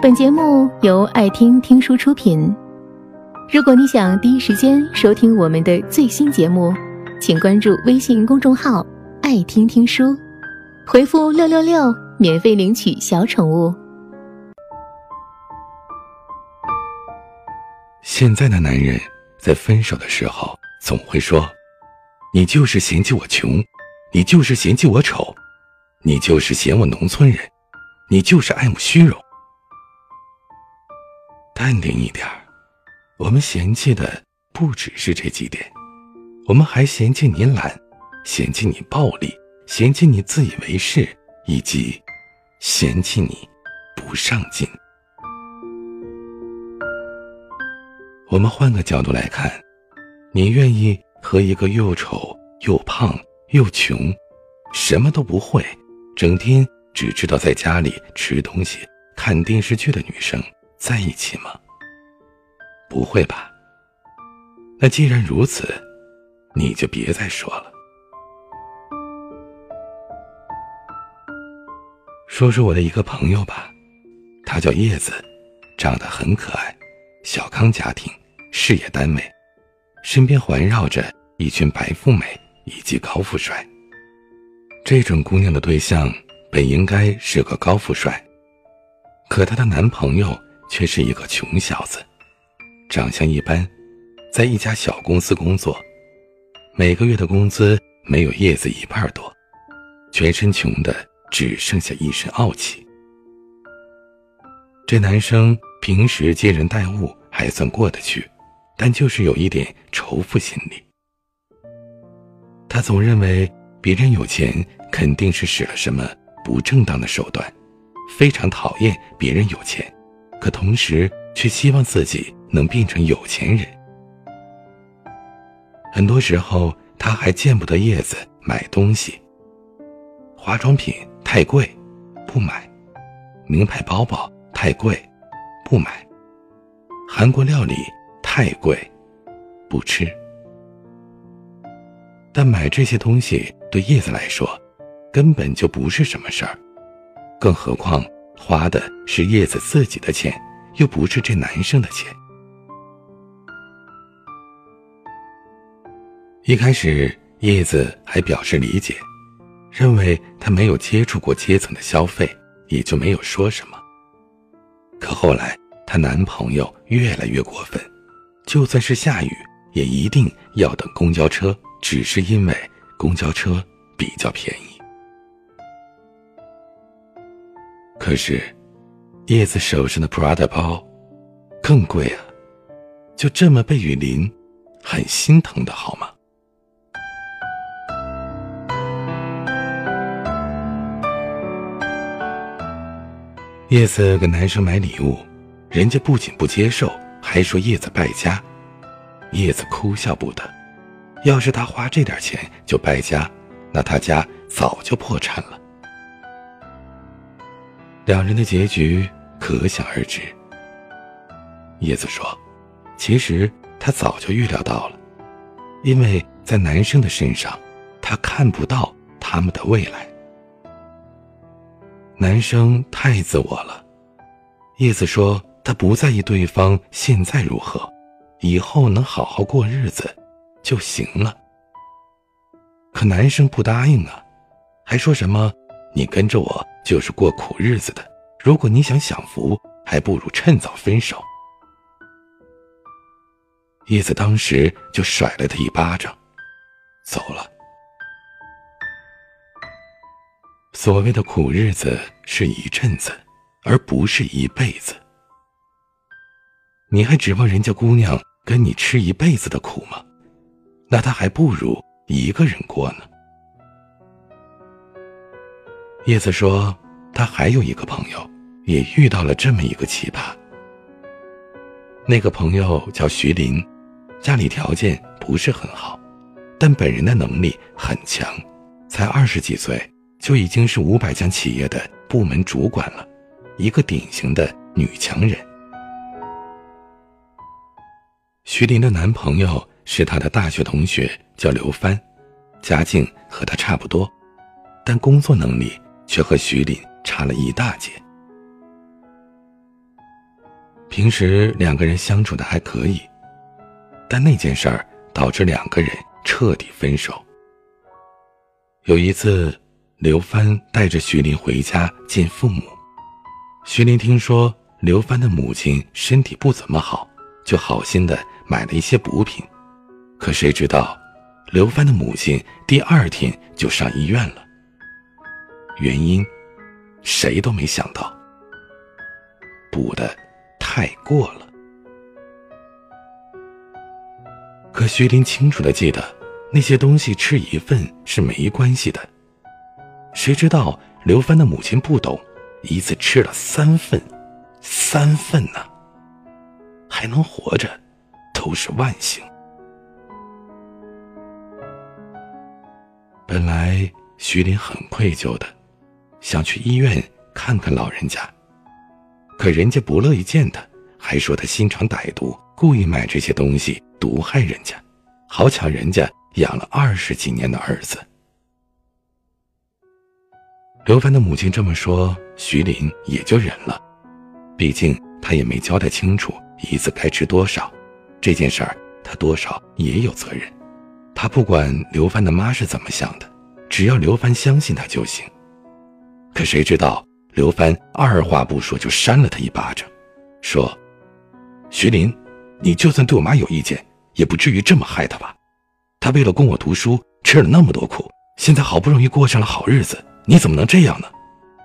本节目由爱听听书出品。如果你想第一时间收听我们的最新节目，请关注微信公众号“爱听听书”，回复“六六六”免费领取小宠物。现在的男人在分手的时候总会说：“你就是嫌弃我穷，你就是嫌弃我丑，你就是嫌我农村人，你就是爱慕虚荣。”淡定一点儿，我们嫌弃的不只是这几点，我们还嫌弃你懒，嫌弃你暴力，嫌弃你自以为是，以及嫌弃你不上进。我们换个角度来看，你愿意和一个又丑又胖又穷，什么都不会，整天只知道在家里吃东西、看电视剧的女生？在一起吗？不会吧。那既然如此，你就别再说了。说说我的一个朋友吧，他叫叶子，长得很可爱，小康家庭，事业单位，身边环绕着一群白富美以及高富帅。这种姑娘的对象本应该是个高富帅，可她的男朋友。却是一个穷小子，长相一般，在一家小公司工作，每个月的工资没有叶子一半多，全身穷的只剩下一身傲气。这男生平时接人待物还算过得去，但就是有一点仇富心理。他总认为别人有钱肯定是使了什么不正当的手段，非常讨厌别人有钱。可同时，却希望自己能变成有钱人。很多时候，他还见不得叶子买东西。化妆品太贵，不买；名牌包包太贵，不买；韩国料理太贵，不吃。但买这些东西对叶子来说，根本就不是什么事儿，更何况。花的是叶子自己的钱，又不是这男生的钱。一开始，叶子还表示理解，认为他没有接触过阶层的消费，也就没有说什么。可后来，她男朋友越来越过分，就算是下雨，也一定要等公交车，只是因为公交车比较便宜。可是，叶子手上的 Prada 包更贵啊！就这么被雨淋，很心疼的好吗？叶子给男生买礼物，人家不仅不接受，还说叶子败家。叶子哭笑不得，要是他花这点钱就败家，那他家早就破产了。两人的结局可想而知。叶子说：“其实他早就预料到了，因为在男生的身上，他看不到他们的未来。男生太自我了。”叶子说：“他不在意对方现在如何，以后能好好过日子就行了。”可男生不答应啊，还说什么：“你跟着我。”就是过苦日子的，如果你想享福，还不如趁早分手。叶子当时就甩了他一巴掌，走了。所谓的苦日子是一阵子，而不是一辈子。你还指望人家姑娘跟你吃一辈子的苦吗？那她还不如一个人过呢。叶子说：“他还有一个朋友，也遇到了这么一个奇葩。那个朋友叫徐林，家里条件不是很好，但本人的能力很强，才二十几岁就已经是五百家企业的部门主管了，一个典型的女强人。徐林的男朋友是她的大学同学，叫刘帆，家境和她差不多，但工作能力。”却和徐林差了一大截。平时两个人相处的还可以，但那件事儿导致两个人彻底分手。有一次，刘帆带着徐林回家见父母，徐林听说刘帆的母亲身体不怎么好，就好心的买了一些补品，可谁知道，刘帆的母亲第二天就上医院了。原因，谁都没想到，补的太过了。可徐林清楚的记得。那些东西吃一份是没关系的，谁知道刘帆的母亲不懂，一次吃了三份，三份呢，还能活着，都是万幸。本来徐林很愧疚的，想去医院看看老人家，可人家不乐意见他，还说他心肠歹毒，故意买这些东西毒害人家，好抢人家。养了二十几年的儿子，刘帆的母亲这么说，徐林也就忍了。毕竟他也没交代清楚一次该吃多少，这件事儿他多少也有责任。他不管刘帆的妈是怎么想的，只要刘帆相信他就行。可谁知道刘帆二话不说就扇了他一巴掌，说：“徐林，你就算对我妈有意见，也不至于这么害她吧。”她为了供我读书，吃了那么多苦，现在好不容易过上了好日子，你怎么能这样呢？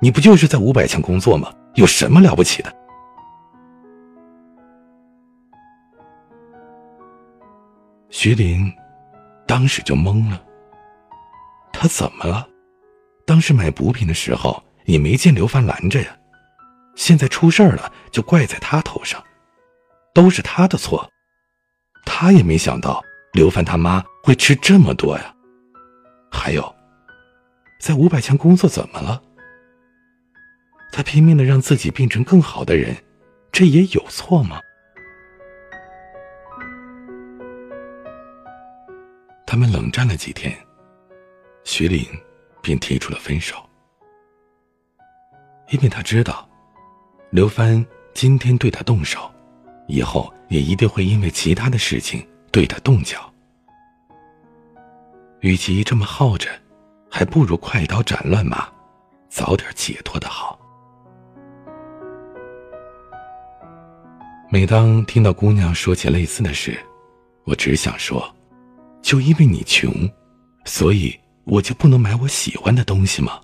你不就是在五百强工作吗？有什么了不起的？徐林当时就懵了。他怎么了？当时买补品的时候也没见刘凡拦着呀，现在出事了就怪在他头上，都是他的错。他也没想到。刘凡他妈会吃这么多呀？还有，在五百强工作怎么了？他拼命的让自己变成更好的人，这也有错吗？他们冷战了几天，徐林便提出了分手，因为他知道，刘帆今天对他动手，以后也一定会因为其他的事情。对他动脚，与其这么耗着，还不如快刀斩乱麻，早点解脱的好。每当听到姑娘说起类似的事，我只想说：就因为你穷，所以我就不能买我喜欢的东西吗？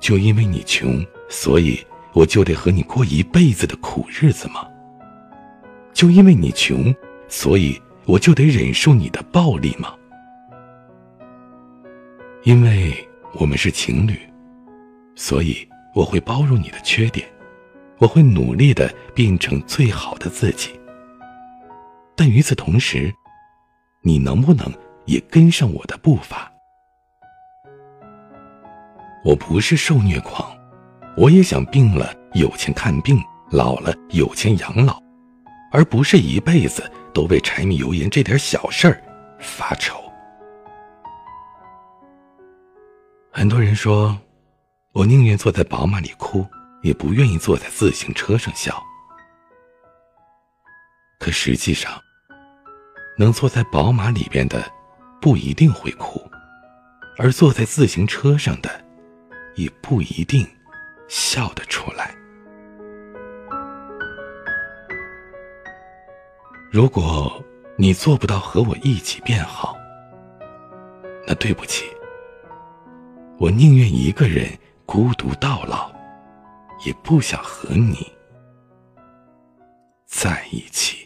就因为你穷，所以我就得和你过一辈子的苦日子吗？就因为你穷。所以我就得忍受你的暴力吗？因为我们是情侣，所以我会包容你的缺点，我会努力的变成最好的自己。但与此同时，你能不能也跟上我的步伐？我不是受虐狂，我也想病了有钱看病，老了有钱养老，而不是一辈子。都为柴米油盐这点小事儿发愁。很多人说，我宁愿坐在宝马里哭，也不愿意坐在自行车上笑。可实际上，能坐在宝马里边的，不一定会哭；而坐在自行车上的，也不一定笑得出来。如果你做不到和我一起变好，那对不起，我宁愿一个人孤独到老，也不想和你在一起。